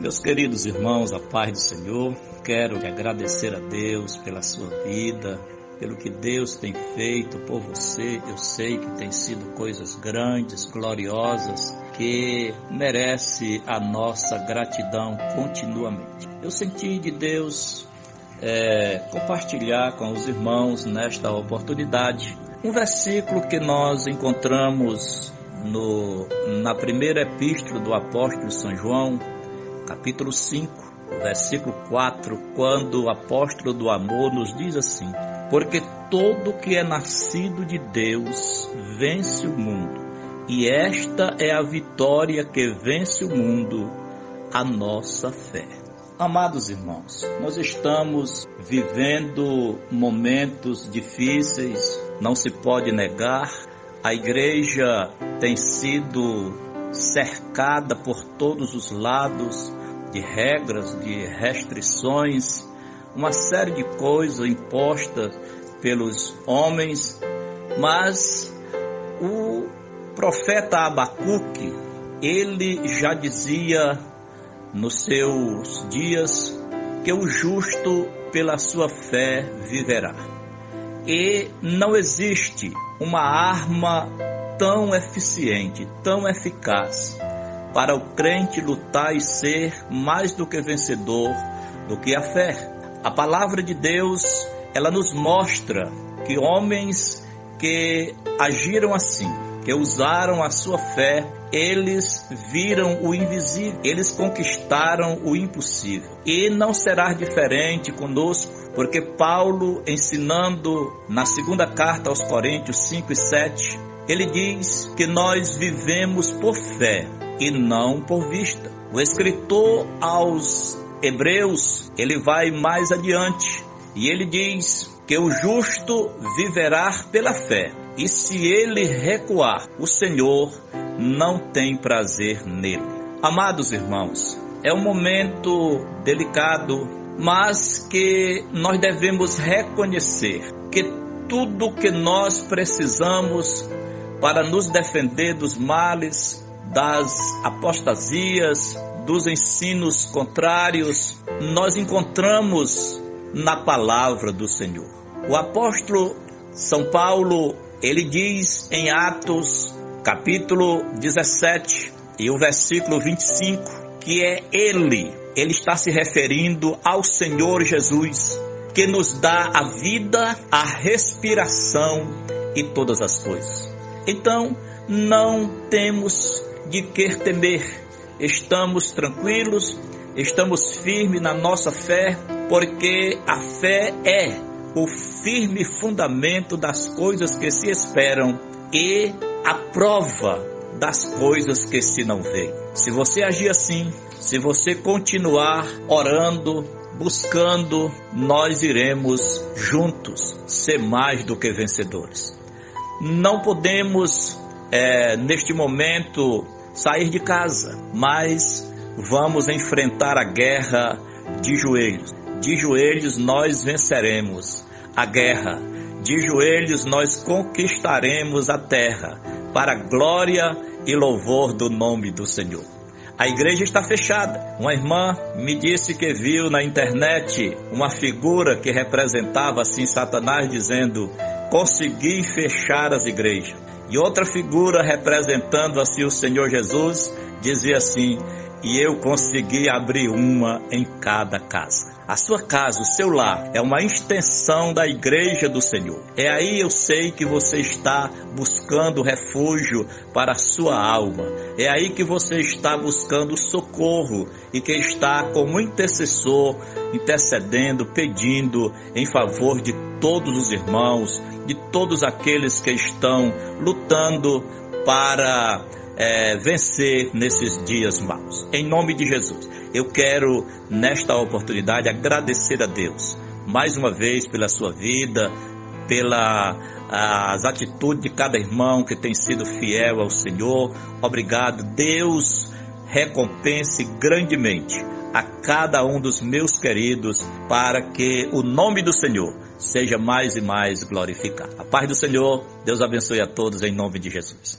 Meus queridos irmãos, a paz do Senhor, quero agradecer a Deus pela sua vida, pelo que Deus tem feito por você. Eu sei que tem sido coisas grandes, gloriosas, que merece a nossa gratidão continuamente. Eu senti de Deus é, compartilhar com os irmãos nesta oportunidade um versículo que nós encontramos no, na primeira epístola do apóstolo São João, capítulo 5, versículo 4, quando o apóstolo do amor nos diz assim: Porque todo que é nascido de Deus vence o mundo, e esta é a vitória que vence o mundo, a nossa fé. Amados irmãos, nós estamos vivendo momentos difíceis, não se pode negar. A igreja tem sido cercada por todos os lados de regras, de restrições, uma série de coisas impostas pelos homens, mas o profeta Abacuque, ele já dizia nos seus dias que o justo pela sua fé viverá. E não existe uma arma tão eficiente, tão eficaz para o crente lutar e ser mais do que vencedor do que a fé. A palavra de Deus, ela nos mostra que homens que agiram assim, que usaram a sua fé, eles viram o invisível, eles conquistaram o impossível. E não será diferente conosco, porque Paulo, ensinando na segunda carta aos Coríntios 5 e 7, ele diz que nós vivemos por fé e não por vista. O escritor aos Hebreus, ele vai mais adiante e ele diz que o justo viverá pela fé. E se ele recuar, o Senhor não tem prazer nele. Amados irmãos, é um momento delicado, mas que nós devemos reconhecer que tudo que nós precisamos para nos defender dos males, das apostasias, dos ensinos contrários, nós encontramos na palavra do Senhor. O apóstolo São Paulo, ele diz em Atos, capítulo 17 e o versículo 25, que é ele, ele está se referindo ao Senhor Jesus, que nos dá a vida, a respiração e todas as coisas. Então, não temos de que temer. Estamos tranquilos, estamos firmes na nossa fé, porque a fé é o firme fundamento das coisas que se esperam e a prova das coisas que se não veem. Se você agir assim, se você continuar orando, buscando, nós iremos juntos ser mais do que vencedores. Não podemos, é, neste momento, sair de casa, mas vamos enfrentar a guerra de joelhos. De joelhos nós venceremos a guerra. De joelhos nós conquistaremos a terra para a glória e louvor do nome do Senhor. A igreja está fechada. Uma irmã me disse que viu na internet uma figura que representava assim Satanás dizendo: "Consegui fechar as igrejas". E outra figura representando assim o Senhor Jesus dizia assim: E eu consegui abrir uma em cada casa. A sua casa, o seu lar, é uma extensão da igreja do Senhor. É aí eu sei que você está buscando refúgio para a sua alma. É aí que você está buscando socorro e que está como intercessor, intercedendo, pedindo em favor de todos os irmãos, de todos aqueles que estão lutando para é, vencer nesses dias maus. Em nome de Jesus, eu quero nesta oportunidade agradecer a Deus mais uma vez pela sua vida, pela as atitudes de cada irmão que tem sido fiel ao Senhor. Obrigado, Deus recompense grandemente a cada um dos meus queridos para que o nome do Senhor seja mais e mais glorificado. A paz do Senhor, Deus abençoe a todos em nome de Jesus.